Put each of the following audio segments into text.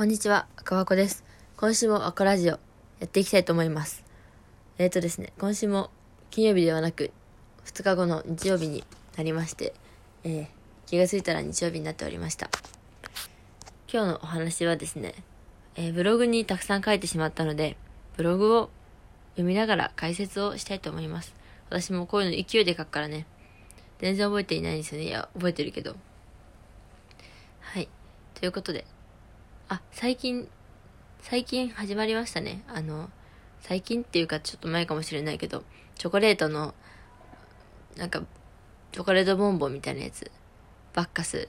こんにちは、赤箱です。今週も赤ラジオやっていきたいと思います。えっ、ー、とですね、今週も金曜日ではなく、2日後の日曜日になりまして、えー、気がついたら日曜日になっておりました。今日のお話はですね、えー、ブログにたくさん書いてしまったので、ブログを読みながら解説をしたいと思います。私もこういうの勢いで書くからね、全然覚えていないんですよね。いや、覚えてるけど。はい。ということで、あ、最近、最近始まりましたね。あの、最近っていうかちょっと前かもしれないけど、チョコレートの、なんか、チョコレートボンボンみたいなやつ、バッカス、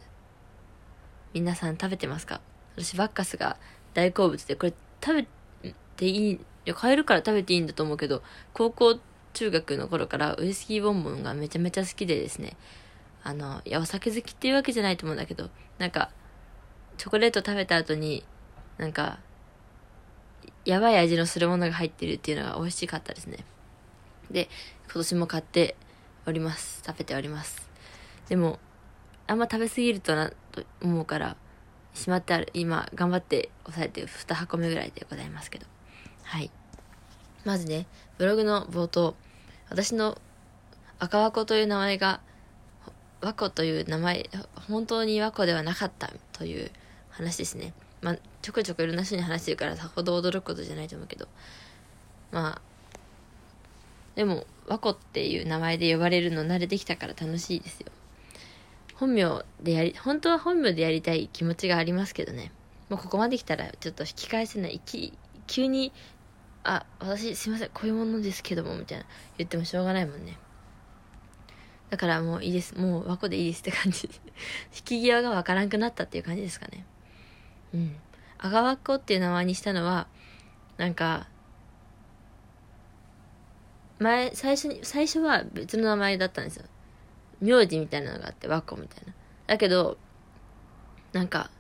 皆さん食べてますか？私バッカスが大好物で、これ食べていい、いや、買えるから食べていいんだと思うけど、高校、中学の頃からウイスキーボンボンがめちゃめちゃ好きでですね、あの、いや、お酒好きっていうわけじゃないと思うんだけど、なんか、チョコレート食べた後に、なんか、やばい味のするものが入ってるっていうのが美味しかったですね。で、今年も買っております。食べております。でも、あんま食べ過ぎるとな、と思うから、しまってある、今、頑張って抑えて2箱目ぐらいでございますけど。はい。まずね、ブログの冒頭、私の赤和子という名前が、和子という名前、本当に和子ではなかったという話ですね。まあ、ちょくちょくいろんな人に話してるからさほど驚くことじゃないと思うけど。まあ、でも、和子っていう名前で呼ばれるの慣れてきたから楽しいですよ。本名でやり、本当は本名でやりたい気持ちがありますけどね。もうここまで来たらちょっと引き返せない。き急に、あ、私すいません、こういうものですけども、みたいな言ってもしょうがないもんね。だからもういいです。もう和子でいいですって感じ。引き際がわからんくなったっていう感じですかね。うん。あがわっこっていう名前にしたのは、なんか、前、最初に、最初は別の名前だったんですよ。名字みたいなのがあって、わっこみたいな。だけど、なんか、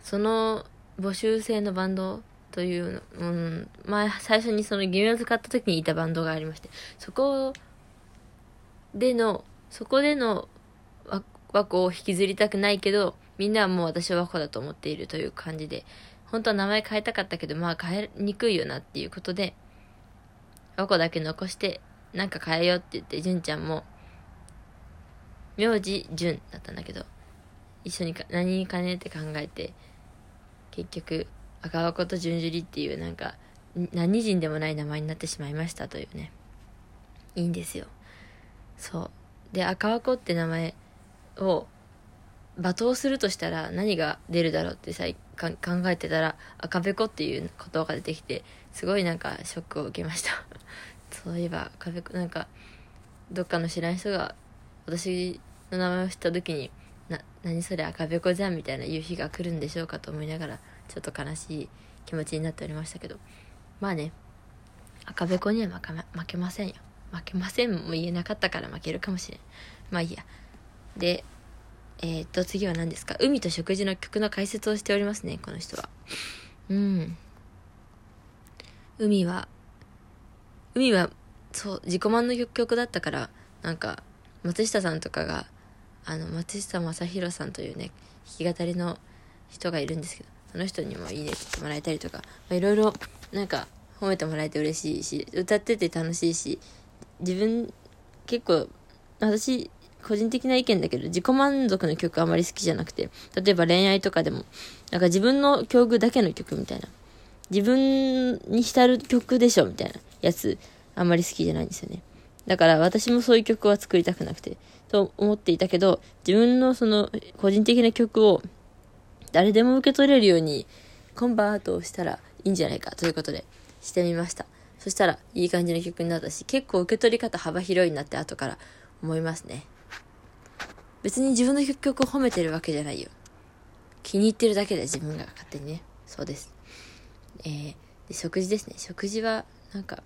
その募集制のバンドというの、うん、前、最初にそのゲームを使った時にいたバンドがありまして、そこでの、そこでの和子を引きずりたくないけど、みんなはもう私は和子だと思っているという感じで、本当は名前変えたかったけど、まあ変えにくいよなっていうことで、和子だけ残して、なんか変えようって言って、純ちゃんも、名字純だったんだけど、一緒にか何にかねって考えて、結局、赤和子と純樹里っていうなんか、何人でもない名前になってしまいましたというね。いいんですよ。そう。で、赤和子って名前を罵倒するとしたら何が出るだろうってさ考えてたら赤べこっていう言葉が出てきてすごいなんかショックを受けました。そういえば赤べこなんかどっかの知らん人が私の名前を知った時にな何それ赤べこじゃんみたいな言う日が来るんでしょうかと思いながらちょっと悲しい気持ちになっておりましたけど。まあね赤べこには負け負けませんよ。負けませんも言えなかったから負けるかもしれん。まあいいや。でえー、っと、次は何ですか？海と食事の曲の解説をしておりますね、この人は。うん。海は、海は、そう、自己満の曲だったから、なんか、松下さんとかが、あの、松下正宏さんというね、弾き語りの人がいるんですけど、その人にもいいねってもらえたりとか、いろいろ、なんか、褒めてもらえて嬉しいし、歌ってて楽しいし、自分、結構、私、個人的な意見だけど、自己満足の曲あまり好きじゃなくて、例えば恋愛とかでも、なんか自分の境遇だけの曲みたいな。自分に浸る曲でしょみたいなやつ、あんまり好きじゃないんですよね。だから私もそういう曲は作りたくなくて、と思っていたけど、自分のその個人的な曲を誰でも受け取れるようにコンバートをしたらいいんじゃないかということでしてみました。そしたらいい感じの曲になったし、結構受け取り方幅広いなって後から思いますね。別に自分の曲を褒めてるわけじゃないよ。気に入ってるだけで自分が勝手にね。そうです。えー、で食事ですね。食事は、なんか、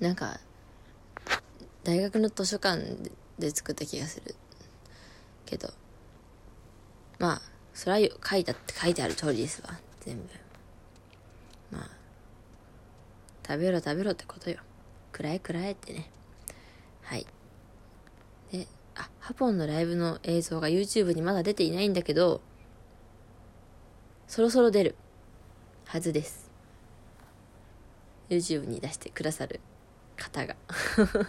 なんか、大学の図書館で作った気がする。けど、まあ、それは書いたって書いてある通りですわ。全部。まあ、食べろ食べろってことよ。くらえくらえってね。はい。あ、ハポンのライブの映像が YouTube にまだ出ていないんだけど、そろそろ出るはずです。YouTube に出してくださる方が。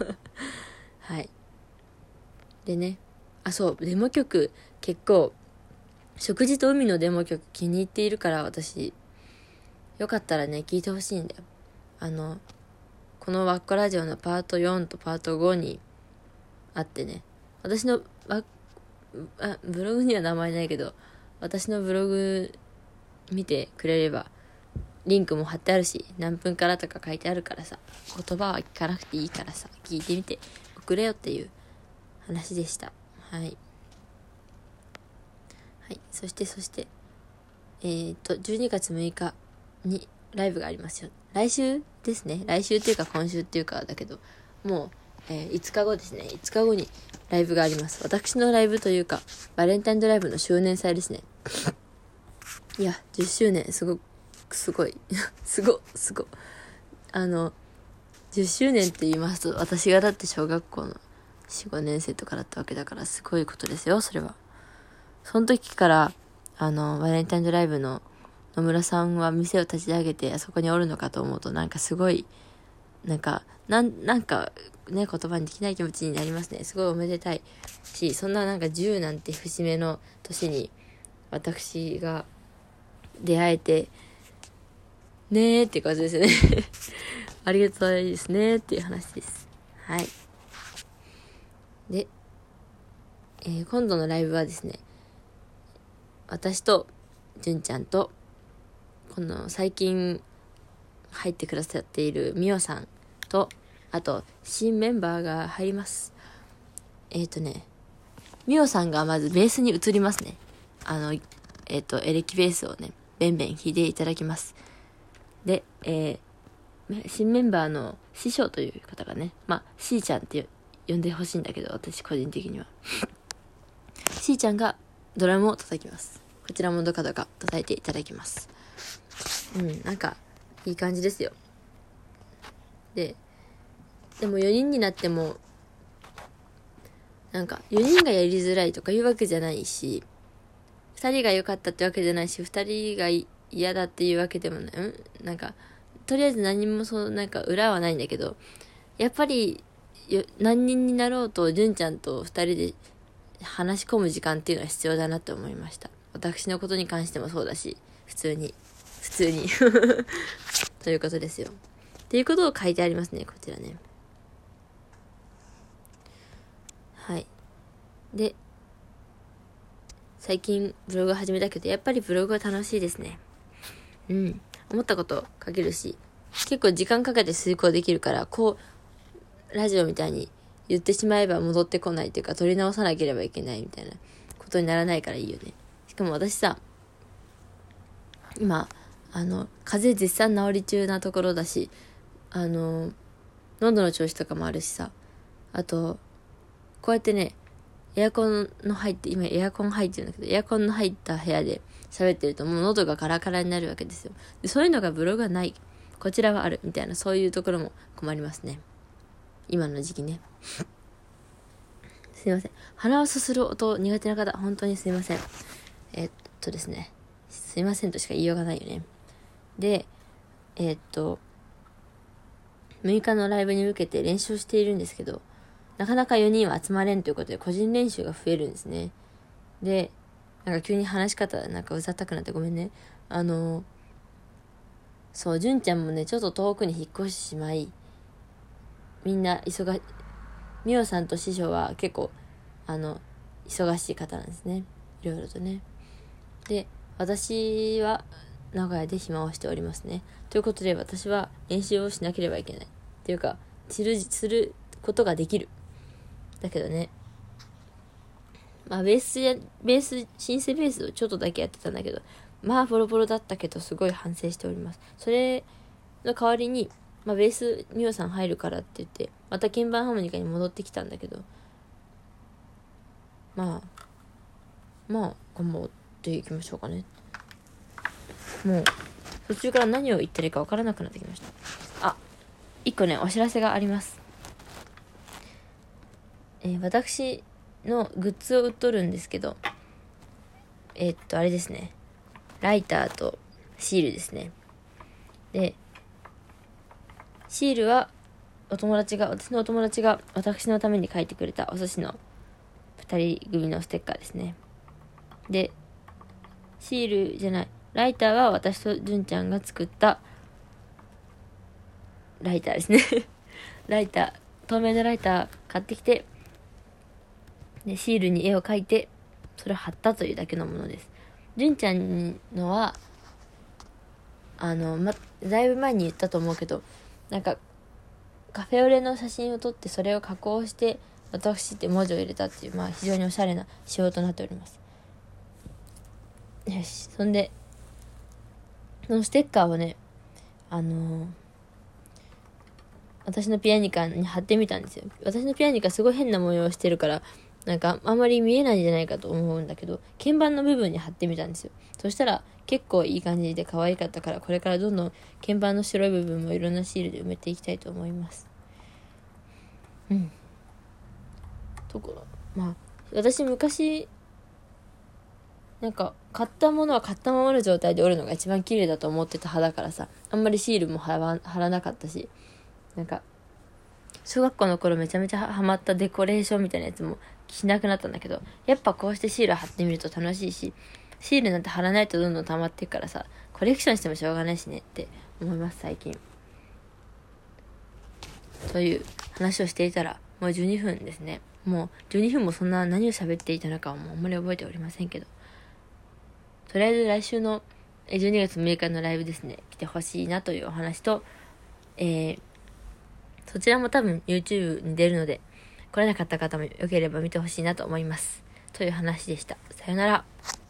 はい。でねあそうデモ曲結構食事と海のデモ曲気に入っているから私よかったらね聞いてほしいんだよ。あのこのワッコラジオのパート4とパート5にあってね私のあブログには名前ないけど私のブログ見てくれればリンクも貼ってあるし何分からとか書いてあるからさ言葉は聞かなくていいからさ聞いてみて送れよっていう話でした。はい。はい。そしてそしてえー、っと12月6日にライブがありますよ。来週ですね。来週っていうか今週っていうかだけどもう、えー、5日後ですね。5日後にライブがあります。私のライブというかバレンタインドライブの周年祭ですね。いや10周年。すごくすごい。すごすご。あの10周年って言いますと私がだって小学校の45年生とかだったわけだからすごいことですよそれは。その時からあのバレンタインドライブの野村さんは店を立ち上げてあそこにおるのかと思うとなんかすごいなんかなんなんかね言葉にできない気持ちになりますね。すごいおめでたいしそんななんか10なんて節目の年に私が出会えてねーって感じですね。ありがたいですねっていう話です。はい。で、えー、今度のライブはですね私と純ちゃんとこの最近入ってくださっているみおさんとあと新メンバーが入ります。えっ、ー、とねみおさんがまずベースに移りますね。あのえっ、ー、とエレキベースをねベンベン弾いていただきます。でえー、新メンバーの師匠という方がねまあしーちゃんって呼んでほしいんだけど私個人的には。しーちゃんがドラムを叩きます。こちらもどかどか叩いていただきます。うん、なんか、いい感じですよ。で、でも4人になっても、なんか、4人がやりづらいとかいうわけじゃないし、2人が良かったってわけじゃないし、2人が嫌だっていうわけでもない。うん？なんか、とりあえず何もそう、なんか裏はないんだけど、やっぱり、何人になろうと、純ちゃんと2人で話し込む時間っていうのは必要だなって思いました。私のことに関してもそうだし、普通に。普通に ということですよ。っていうことを書いてありますね、こちらね。はい。で、最近ブログ始めたけど、やっぱりブログは楽しいですね。うん。思ったこと書けるし、結構時間かけて遂行できるから、こう、ラジオみたいに言ってしまえば戻ってこないっていうか、取り直さなければいけないみたいなことにならないからいいよね。しかも私さ、今、あの、風邪絶賛治り中なところだし、あの、喉の調子とかもあるしさ、あと、こうやってね、エアコンの入って、今エアコン入ってるんだけど、エアコンの入った部屋で喋ってるともう喉がカラカラになるわけですよ。でそういうのがブログがない。こちらはある。みたいな、そういうところも困りますね。今の時期ね。すいません。鼻をすする音苦手な方、本当にすいません。えっとですね。すいませんとしか言いようがないよね。で、え、っと、6日のライブに向けて練習しているんですけど、なかなか4人は集まれんということで個人練習が増えるんですね。で、なんか急に話し方なんかうざったくなってごめんね。あの、そう、純ちゃんもね、ちょっと遠くに引っ越してしまい、みんな忙、みおさんと師匠は結構、あの、忙しい方なんですね。いろいろとね。で、私は、名古屋で暇をしておりますね。ということで私は練習をしなければいけない。っていうか、する、することができる。だけどね、まあベースや、ベース、シンセベースをちょっとだけやってたんだけど、まあボロボロだったけどすごい反省しております。それの代わりに、まあベース、ミオさん入るからって言って、また鍵盤ハーモニカに戻ってきたんだけど、まあ、まあ、頑張っていきましょうかね。もう途中から何を言ってるか分からなくなってきましたあ一個ねお知らせがありますえー、私のグッズを売っとるんですけどえー、っとあれですねライターとシールですね。で、シールはお友達が、私のお友達が私のために書いてくれたお寿司の2人組のステッカーですね。で、シールじゃない、ライターは私と純ちゃんが作ったライターですね ライター、透明のライター買ってきて、で、シールに絵を描いて、それを貼ったというだけのものです。純ちゃんのは、あの、ま、だいぶ前に言ったと思うけど、なんか、カフェオレの写真を撮ってそれを加工して、私って文字を入れたっていう、まあ非常におしゃれな仕様となっております。よし、そんで、そのステッカーをね、あのー、私のピアニカに貼ってみたんですよ。私のピアニカすごい変な模様をしてるから、なんかあんまり見えないんじゃないかと思うんだけど、鍵盤の部分に貼ってみたんですよ。そしたら結構いい感じで可愛かったから、これからどんどん鍵盤の白い部分もいろんなシールで埋めていきたいと思います。うん。ところ、まあ、私昔、なんか、買ったものは買ったままの状態で折るのが一番綺麗だと思ってた派だからさ、あんまりシールも貼ら貼らなかったし、なんか、小学校の頃めちゃめちゃハマったデコレーションみたいなやつもしなくなったんだけど、やっぱこうしてシール貼ってみると楽しいし、シールなんて貼らないとどんどん溜まっていくからさ、コレクションしてもしょうがないしねって思います、最近。という話をしていたら、もう12分ですね。もう12分もそんな何を喋っていたのかはもうあんまり覚えておりませんけど。とりあえず来週の12月6日のライブですね、来てほしいなというお話と、えー、そちらも多分 YouTube に出るので、来れなかった方もよければ見てほしいなと思います。という話でした。さよなら。